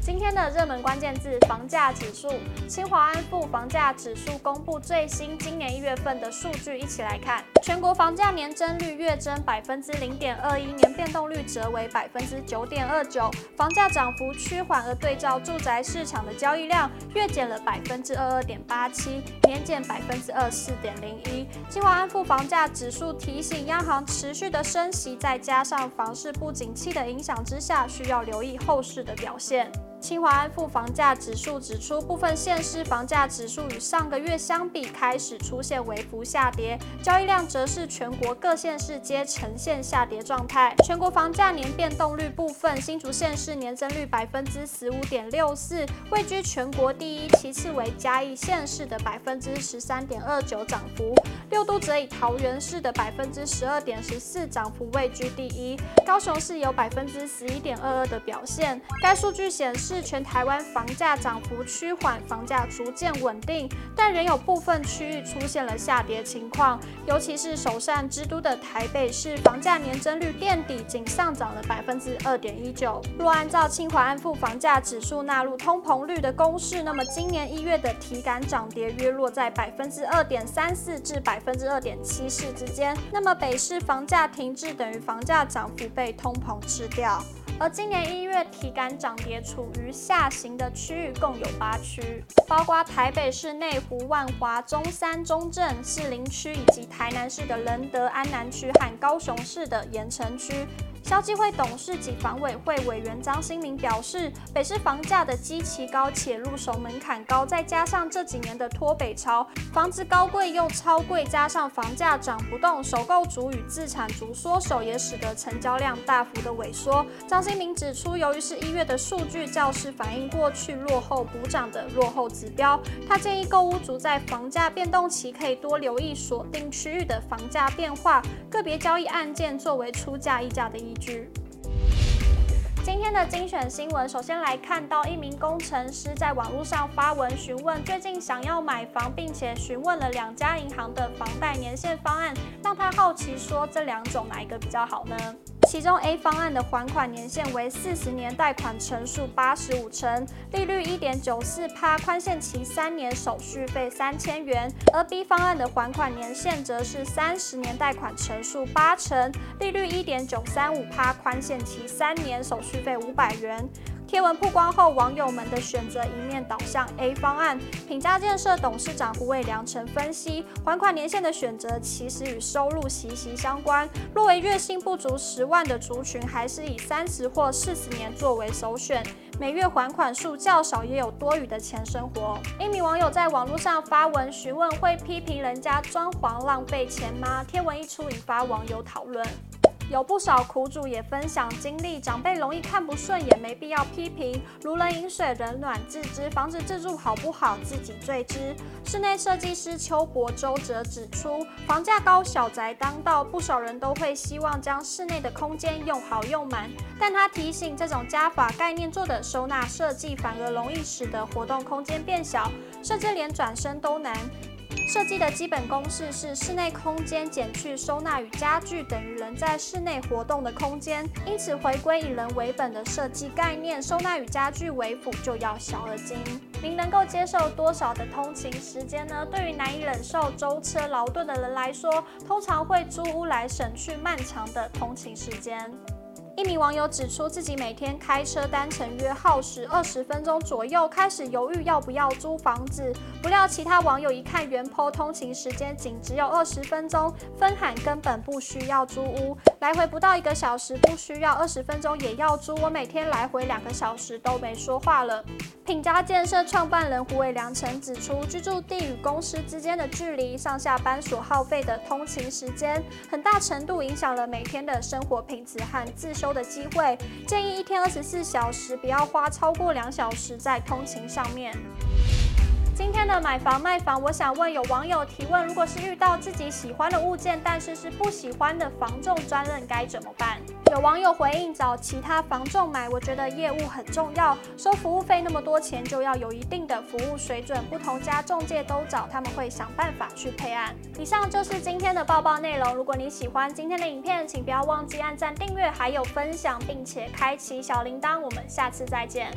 今天的热门关键字：房价指数。清华安富房价指数公布最新今年一月份的数据，一起来看。全国房价年增率月增百分之零点二一，年变动率则为百分之九点二九，房价涨幅趋缓。而对照住宅市场的交易量，月减了百分之二二点八七，年减百分之二四点零一。清华安富房价指数提醒，央行持续的升息，再加上房市不景气的影响之下，需要留意后市的表现。清华安富房价指数指出，部分县市房价指数与上个月相比开始出现微幅下跌，交易量则是全国各县市皆呈现下跌状态。全国房价年变动率部分，新竹县市年增率百分之十五点六四，位居全国第一，其次为嘉义县市的百分之十三点二九涨幅，六都则以桃园市的百分之十二点十四涨幅位居第一，高雄市有百分之十一点二二的表现。该数据显示。是全台湾房价涨幅趋缓，房价逐渐稳定，但仍有部分区域出现了下跌情况，尤其是首善之都的台北市，房价年增率垫底，仅上涨了百分之二点一九。若按照清华安富房价指数纳入通膨率的公式，那么今年一月的体感涨跌约落在百分之二点三四至百分之二点七四之间。那么北市房价停滞等于房价涨幅被通膨吃掉。而今年一月体感涨跌处于下行的区域共有八区，包括台北市内湖、万华、中山、中正、士林区，以及台南市的仁德、安南区和高雄市的盐城区。消基会董事及房委会委员张新明表示，北市房价的基期高且入手门槛高，再加上这几年的脱北潮，房子高贵又超贵，加上房价涨不动，首购族与自产族缩手，也使得成交量大幅的萎缩。张新明指出，由于是一月的数据较是反映过去落后补涨的落后指标，他建议购屋族在房价变动期可以多留意锁定区域的房价变化，个别交易案件作为出价议价的依今天的精选新闻，首先来看到一名工程师在网络上发文询问最近想要买房，并且询问了两家银行的房贷年限方案，让他好奇说这两种哪一个比较好呢？其中 A 方案的还款年限为四十年，贷款成数八十五成，利率一点九四趴，宽限期三年，手续费三千元；而 B 方案的还款年限则是三十年，贷款成数八成，利率一点九三五趴，宽限期三年，手续费五百元。贴文曝光后，网友们的选择一面倒向 A 方案。品佳建设董事长胡伟良曾分析，还款年限的选择其实与收入息息相关。若为月薪不足十万的族群，还是以三十或四十年作为首选。每月还款数较少，也有多余的钱生活。一名网友在网络上发文询问，会批评人家装潢浪费钱吗？贴文一出，引发网友讨论。有不少苦主也分享经历，长辈容易看不顺，也没必要批评。如人饮水，冷暖自知，房子自住好不好，自己最知。室内设计师邱伯周则指出，房价高，小宅当道，不少人都会希望将室内的空间用好用满。但他提醒，这种加法概念做的收纳设计，反而容易使得活动空间变小，甚至连转身都难。设计的基本公式是：室内空间减去收纳与家具等于人在室内活动的空间。因此，回归以人为本的设计概念，收纳与家具为辅，就要小而精。您能够接受多少的通勤时间呢？对于难以忍受舟车劳顿的人来说，通常会租屋来省去漫长的通勤时间。一名网友指出，自己每天开车单程约耗时二十分钟左右，开始犹豫要不要租房子。不料其他网友一看原坡通勤时间仅只有二十分钟，分喊根本不需要租屋，来回不到一个小时，不需要二十分钟也要租。我每天来回两个小时都没说话了。品佳建设创办人胡伟良曾指出，居住地与公司之间的距离、上下班所耗费的通勤时间，很大程度影响了每天的生活品质和自修的机会。建议一天二十四小时不要花超过两小时在通勤上面。今天的买房卖房，我想问有网友提问：如果是遇到自己喜欢的物件，但是是不喜欢的房仲专任，该怎么办？有网友回应：找其他房仲买，我觉得业务很重要，收服务费那么多钱，就要有一定的服务水准，不同家中介都找，他们会想办法去配案。以上就是今天的报报内容。如果你喜欢今天的影片，请不要忘记按赞、订阅，还有分享，并且开启小铃铛。我们下次再见。